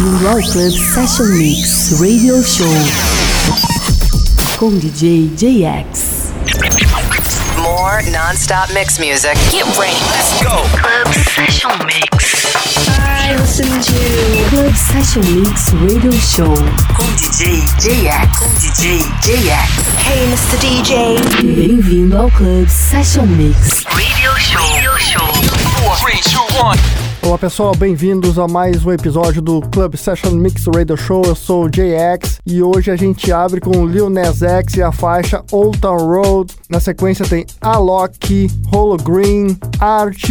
Ao Club Session Mix Radio Show com DJ JX. More non-stop mix music. Get ready. Let's go. Club Session Mix. I listen to Club Session Mix Radio Show com DJ JX. Com DJ JX. Hey, Mr. DJ. Bem-vindo ao Club Session Mix Radio Show. Radio Show. Four, three, two, one. Olá pessoal, bem-vindos a mais um episódio do Club Session Mix Radio Show. Eu sou o JX e hoje a gente abre com Lil Nas X e a faixa Old Town Road. Na sequência tem Alok, Holo Green, Art,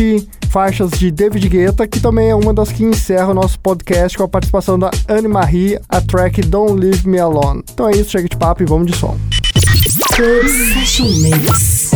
faixas de David Guetta, que também é uma das que encerra o nosso podcast com a participação da Anne Marie, a track Don't Leave Me Alone. Então é isso, chega de papo e vamos de som. Club Session Mix.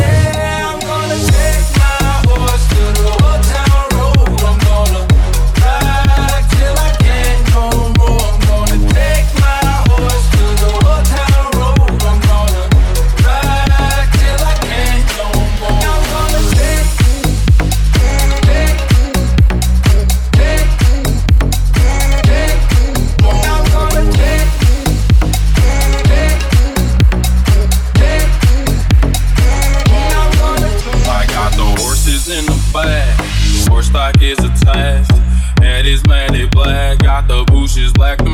Black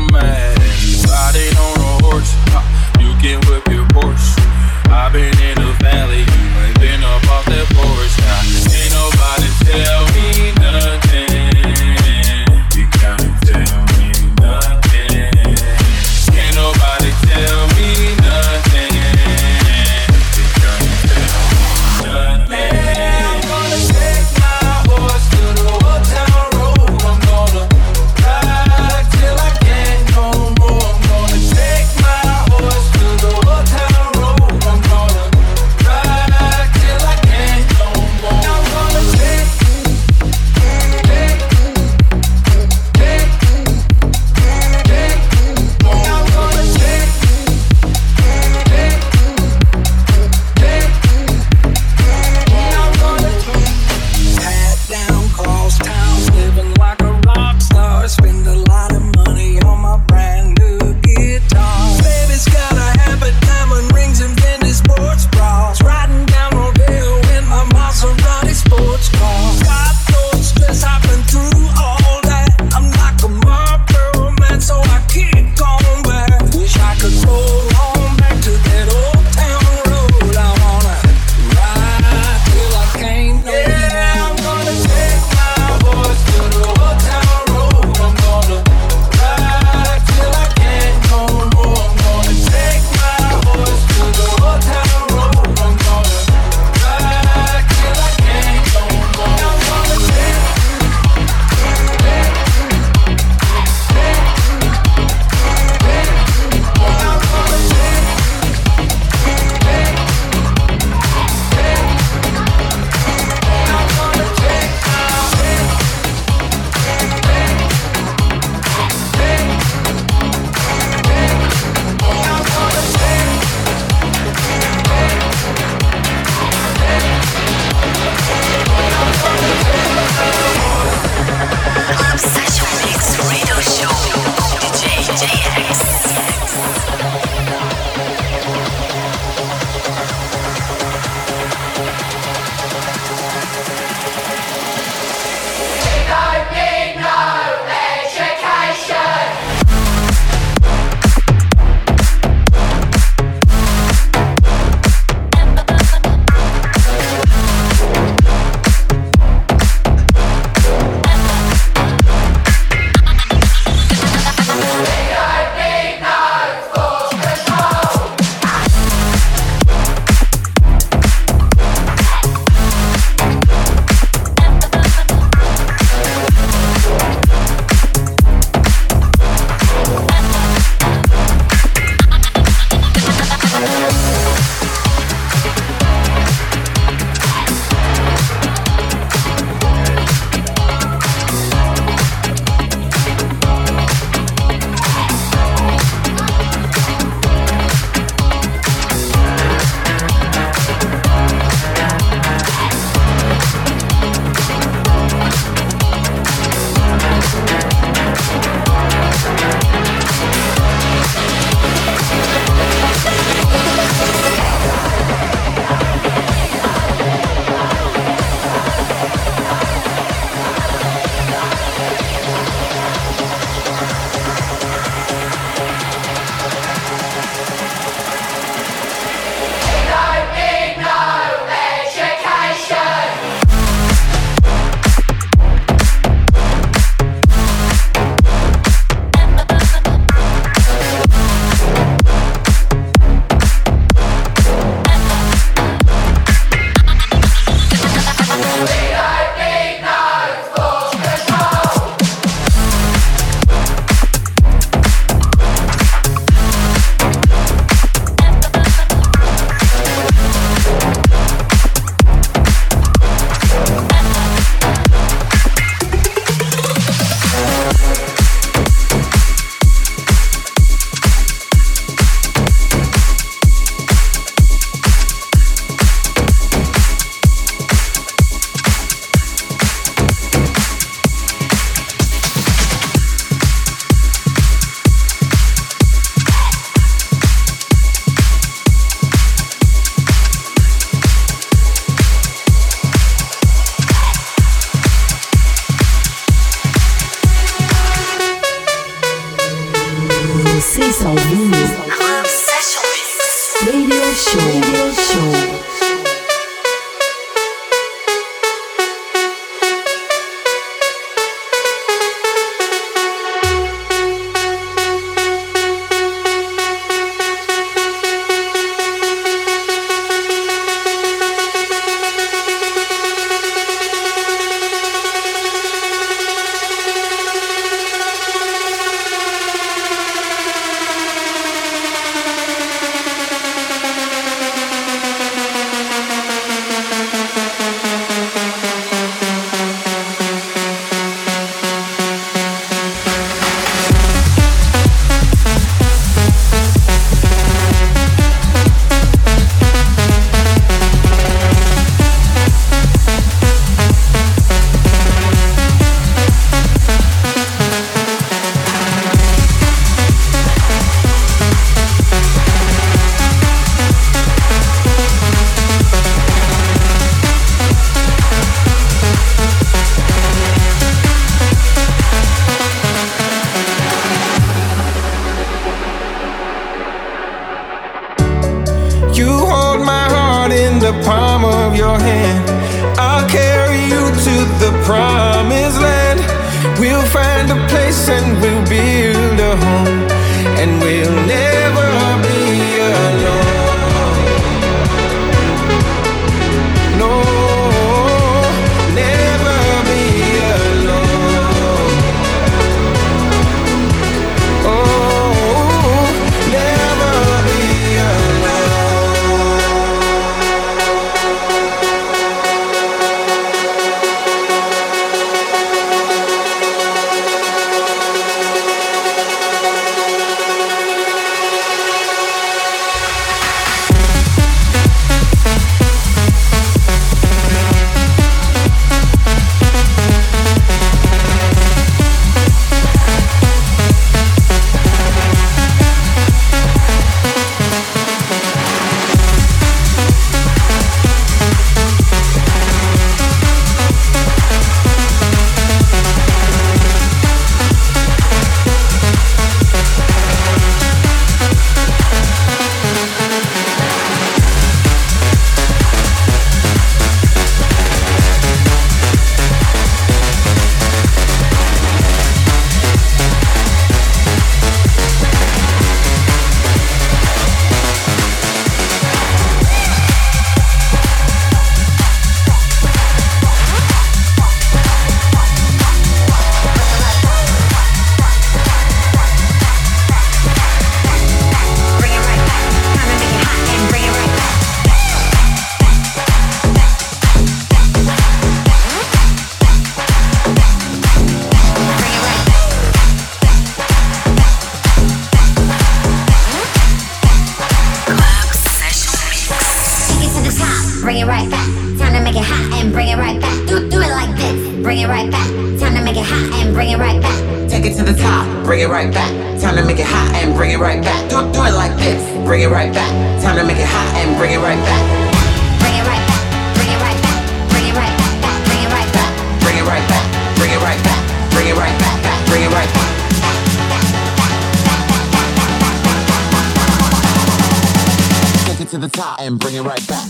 to the top and bring it right back.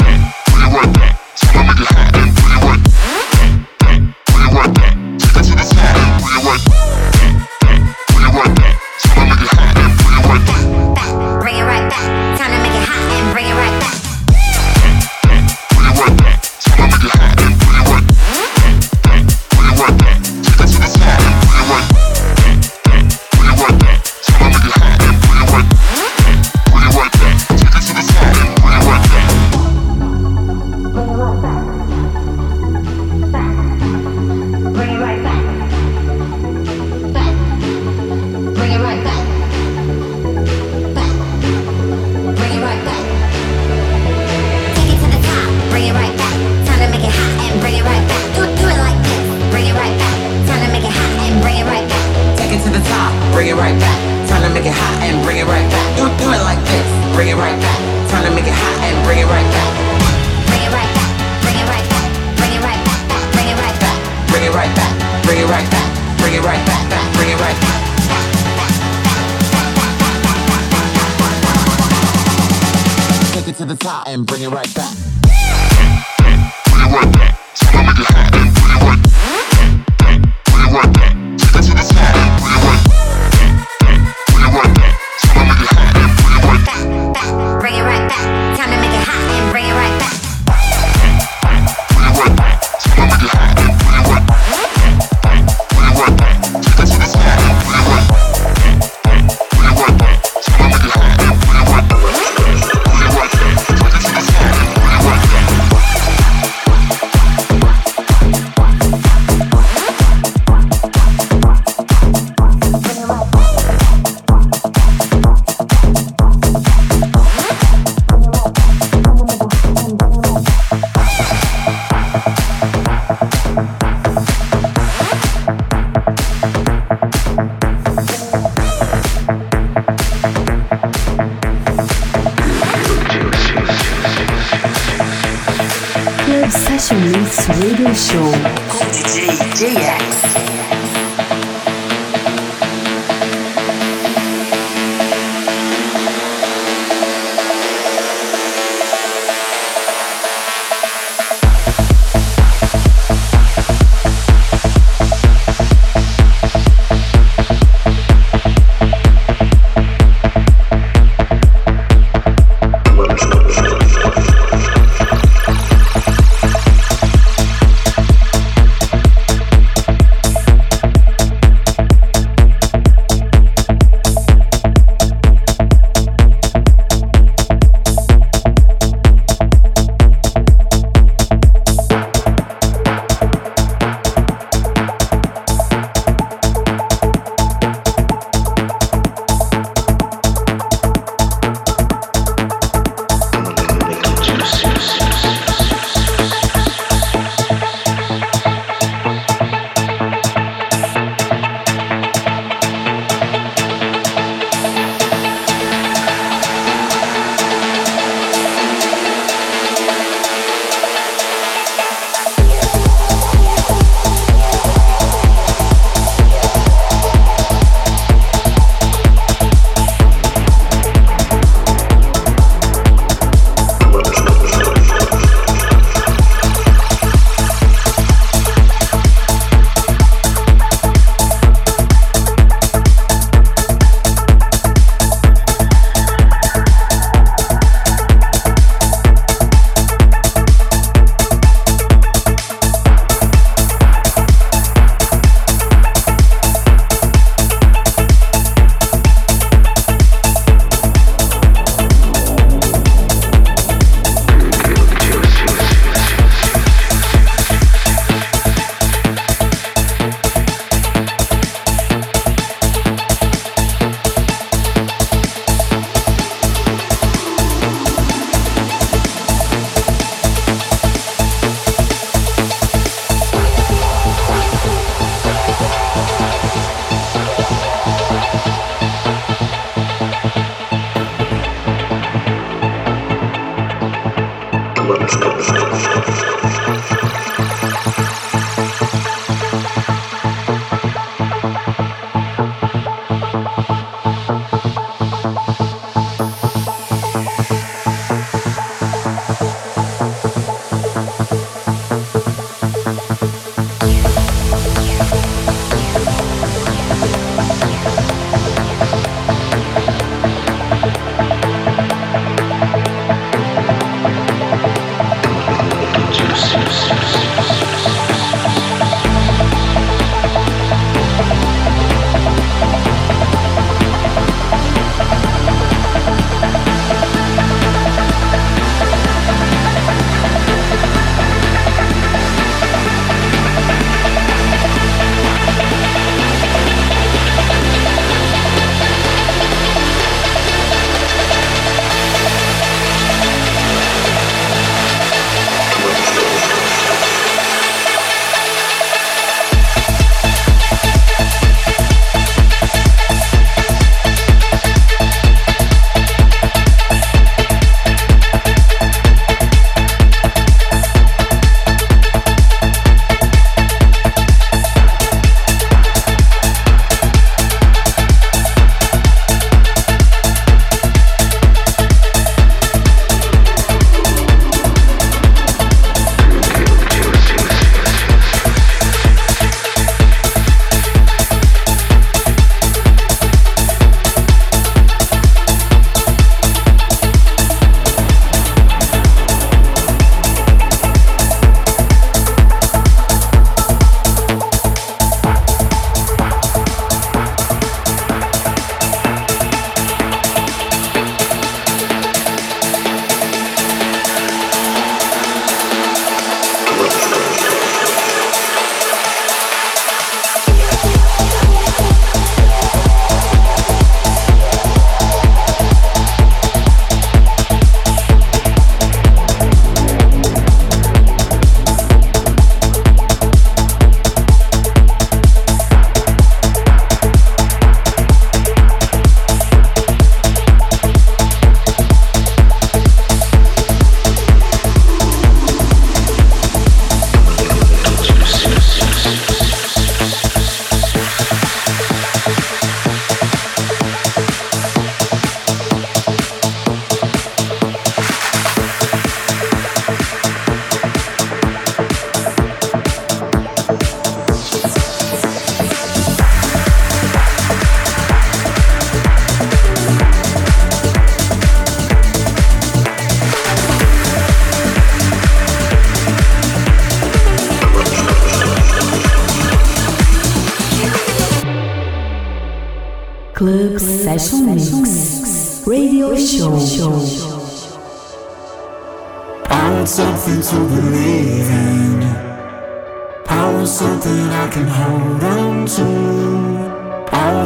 Bring it right back. Bring it right back. Bring it right back.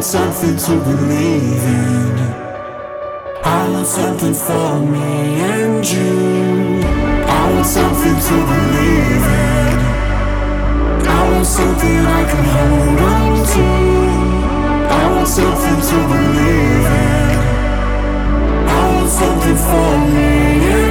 want something to believe in. I want something for me and you. I want something to believe in. I want something I can hold on to. I want something to believe in. I want something for me and.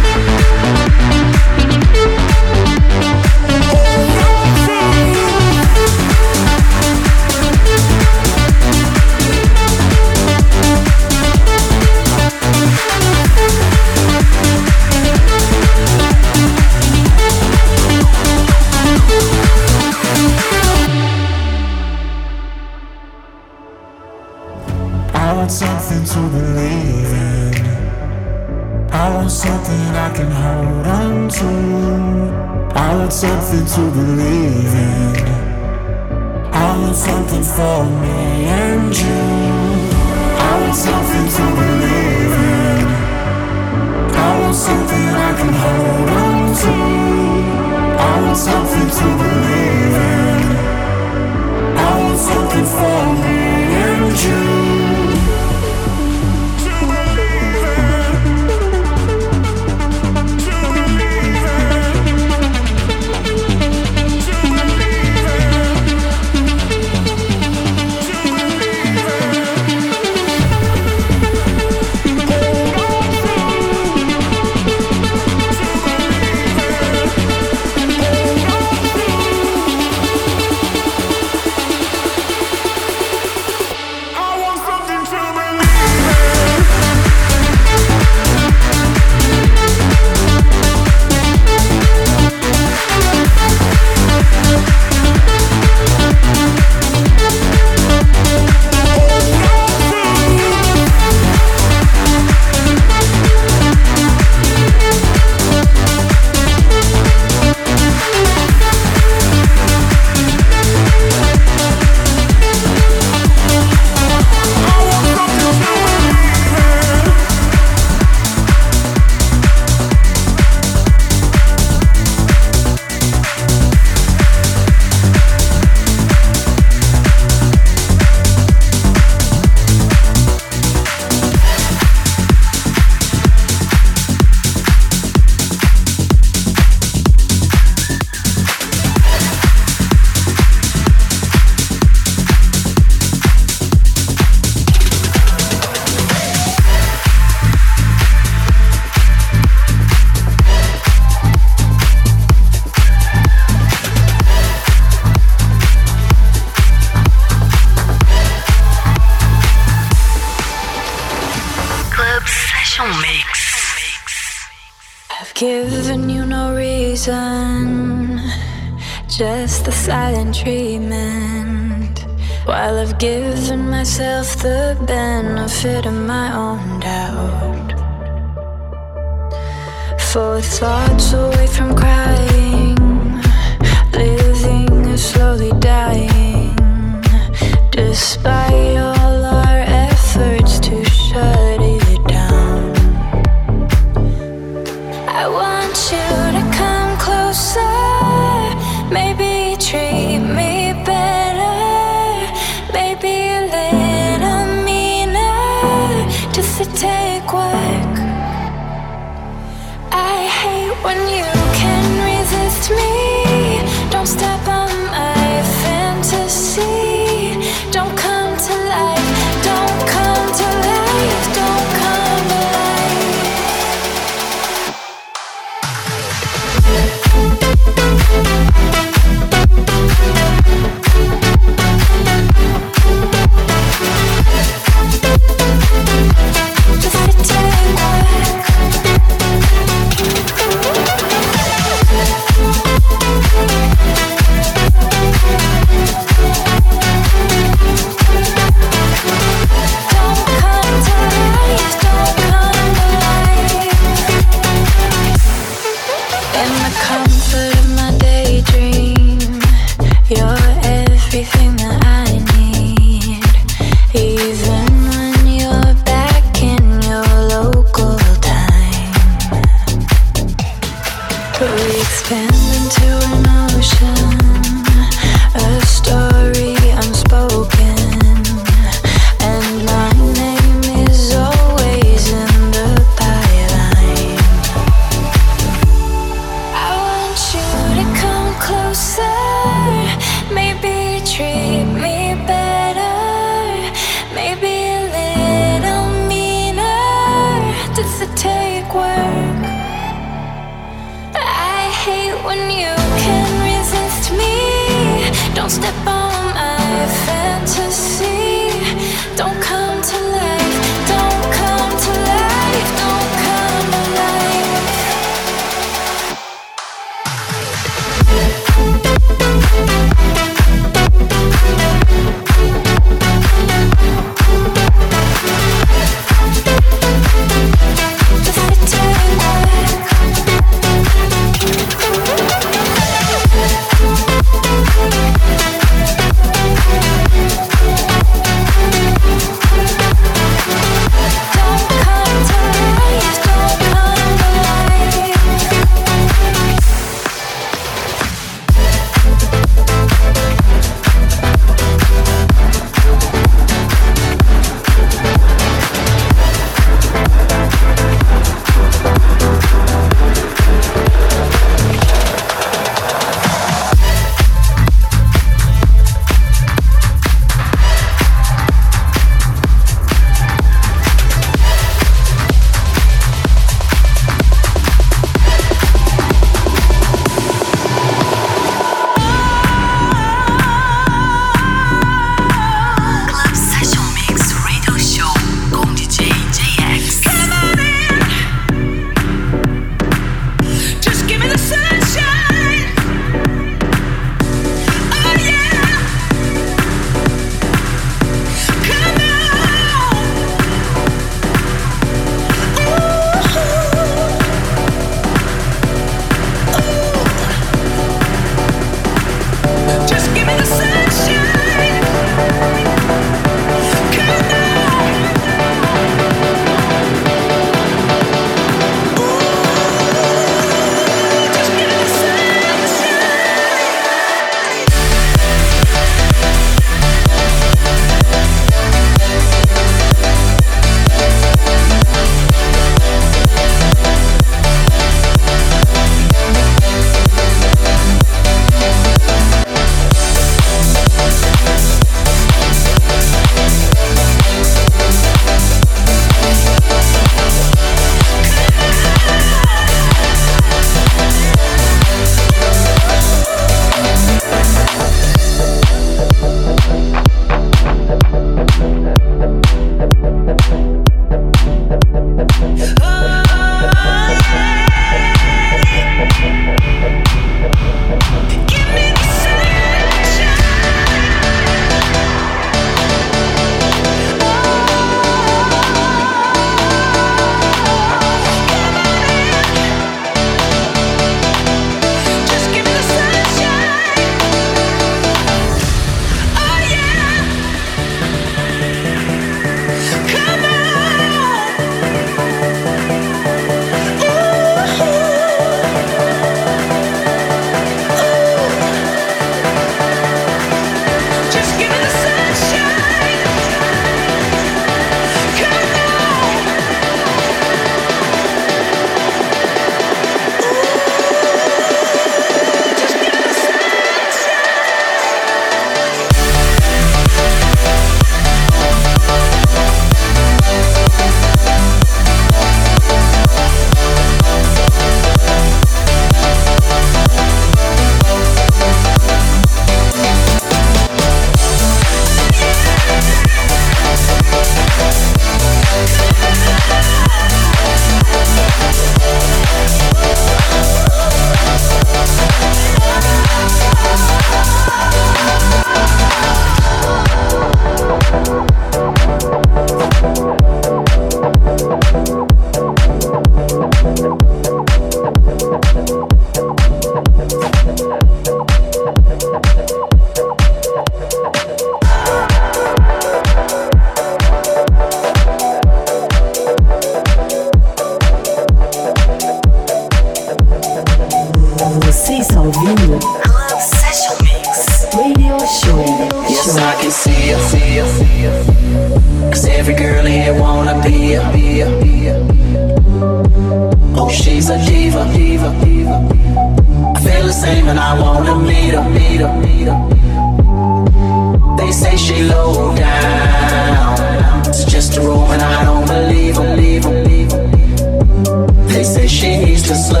just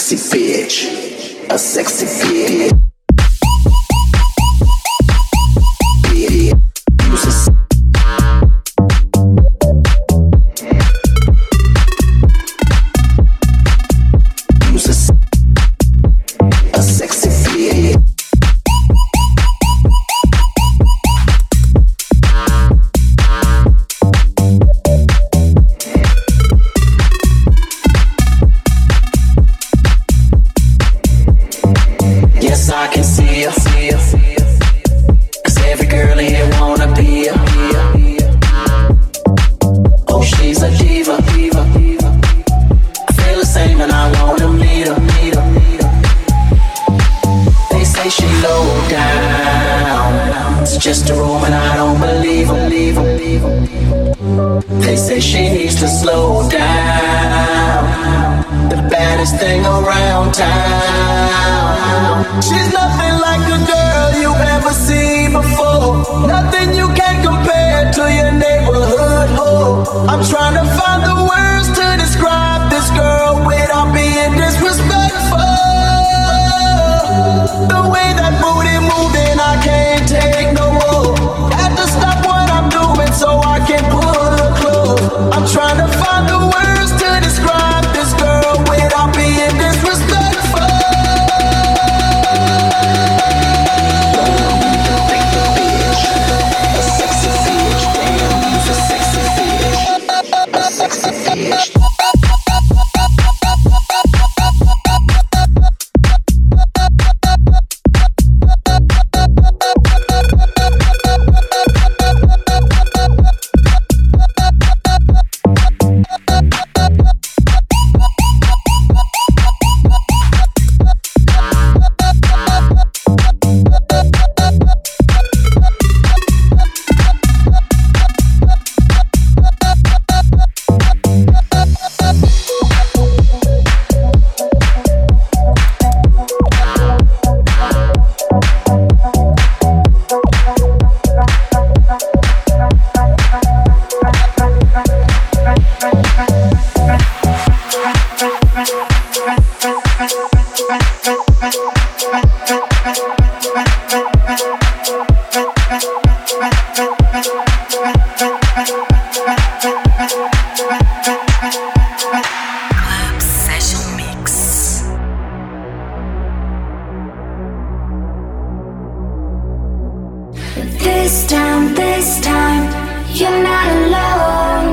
sexy bitch. I'm trying to find the This time, this time, you're not alone.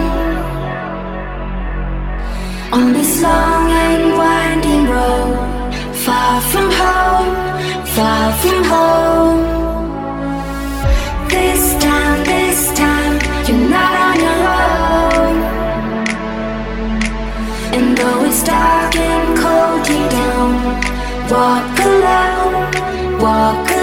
On this long and winding road, far from home, far from home. This time, this time, you're not on your own. And though it's dark and cold, you down. Walk alone, walk alone.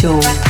就。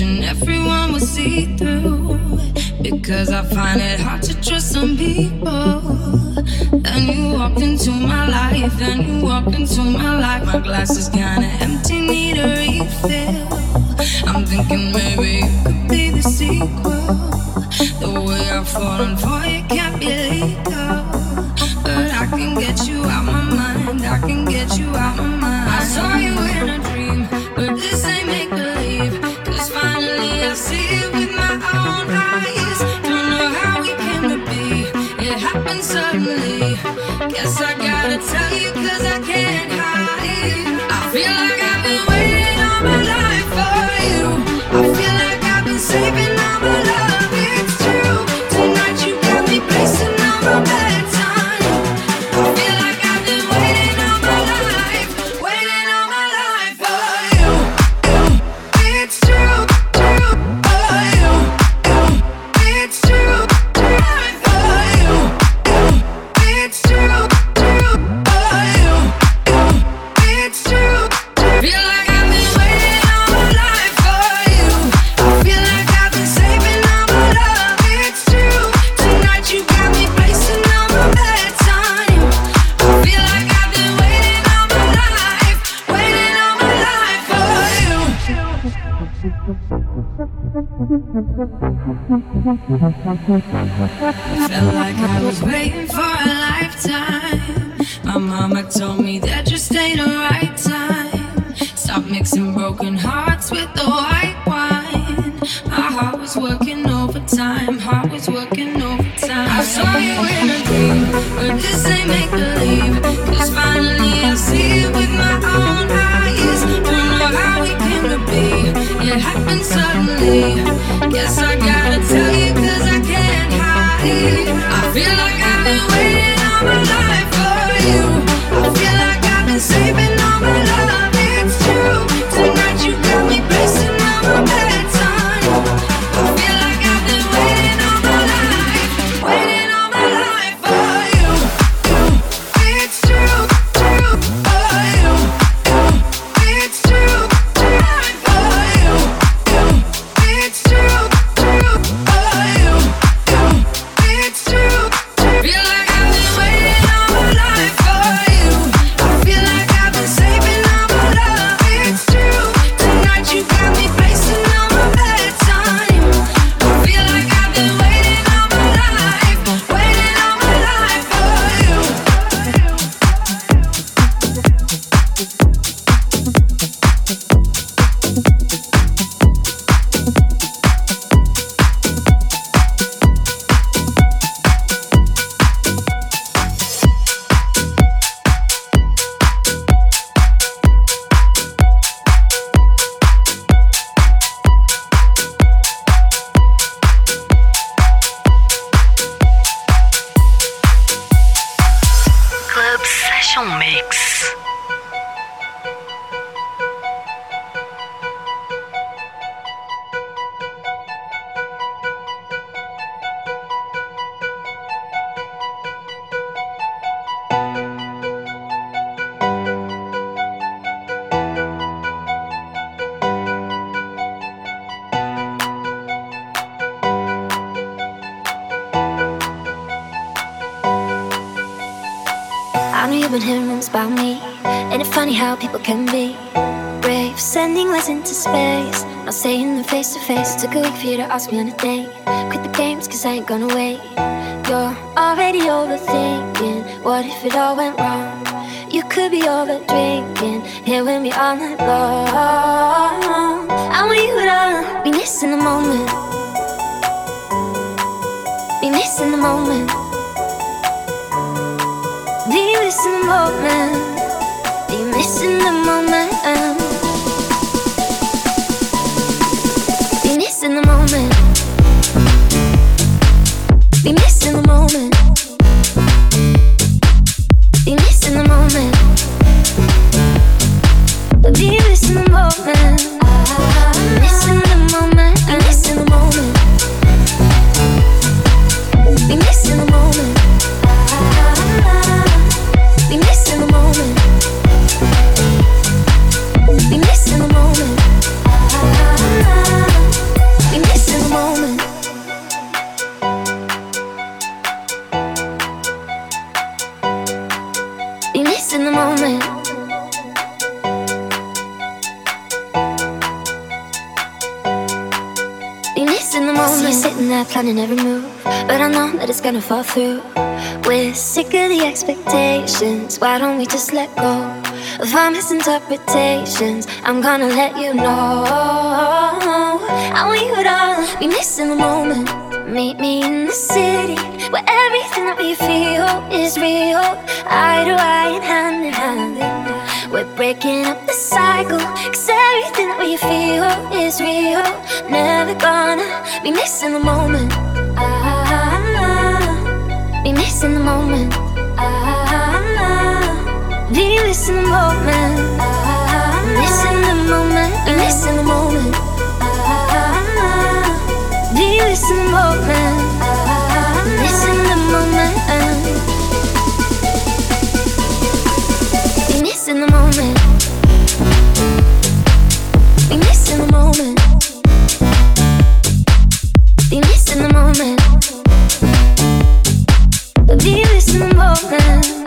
And everyone will see through. Because I find it hard to trust some people. Then you walked into my life, then you walked into my life. My glass is kinda nighttime. Stop mixing broken hearts with the white wine. My heart was working overtime, heart was working overtime. I saw you in a dream, but this ain't make believe. Cause finally I see it with my own eyes. Don't know how we came to be, it happened suddenly. Guess I gotta tell you, cause I can't hide. I feel like I've been waiting all my life. Six. can be brave, sending letters into space. Not saying them face to face. Took a week for you to ask me on a date. Quit the games, cause I ain't gonna wait. You're already overthinking. What if it all went wrong? You could be over drinking. Here with me all night long. I want you to be missing the moment. Be missing the moment. Be missing the moment. Listen the moment in the moment. Be nice in the moment. See you sitting there planning every move, but I know that it's gonna fall through. We're sick of the expectations. Why don't we just let go of our misinterpretations? I'm gonna let you know. I want you to be miss in the moment. Meet me in the city. Everything that we feel is real. Eye to eye and hand in hand. We're breaking up the cycle Cause everything that we feel is real. Never gonna be missing the moment. Ah, Be missing the moment. Ah, Be missing the moment. Ah, Missing the moment. Be missing the moment. Be missing the moment. moment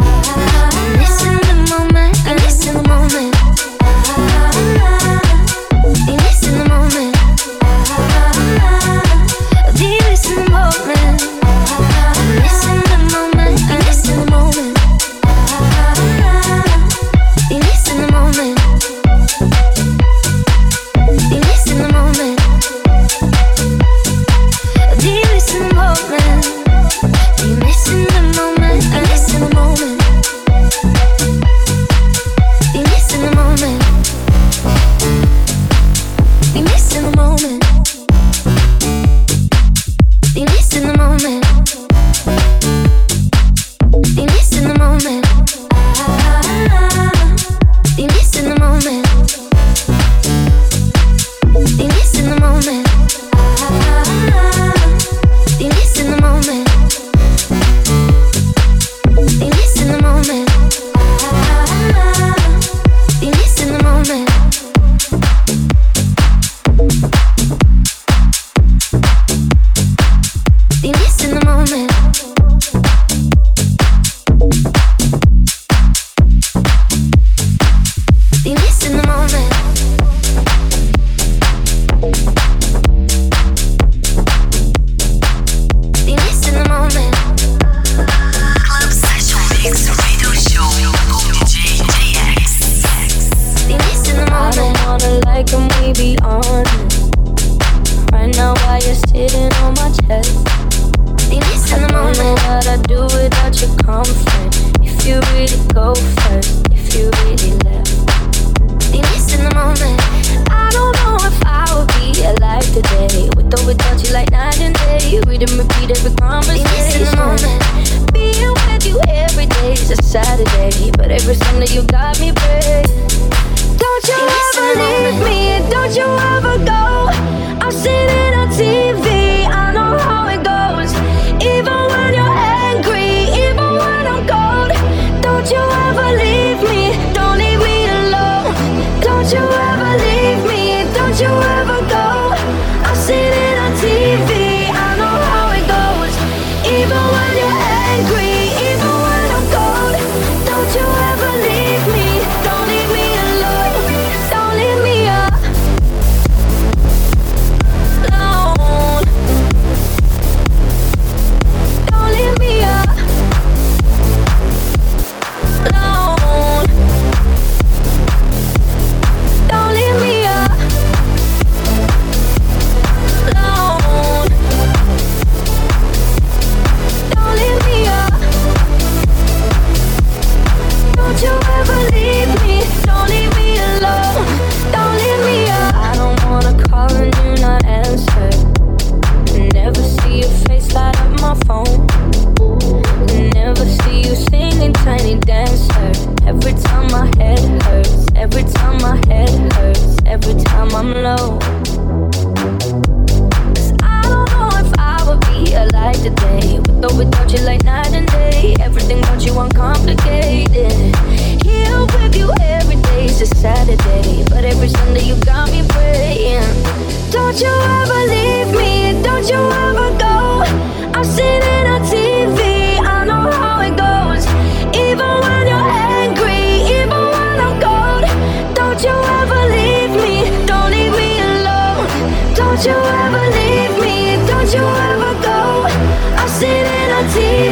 Jesus.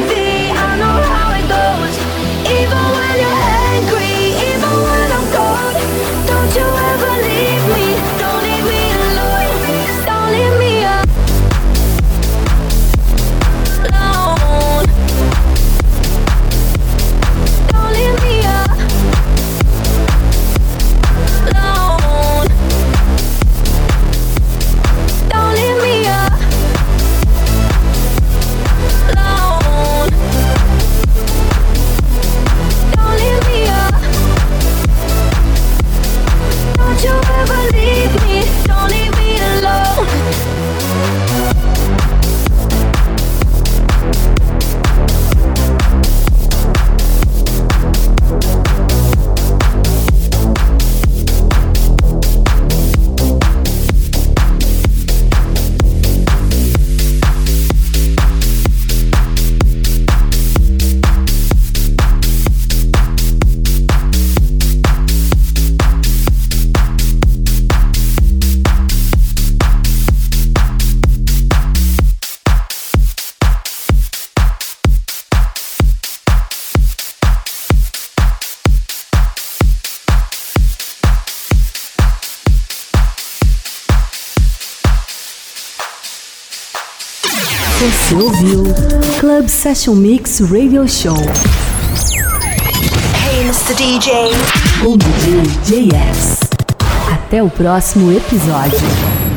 Session Mix Radio Show. Hey, Mr. DJ. O DJ JS. Até o próximo episódio.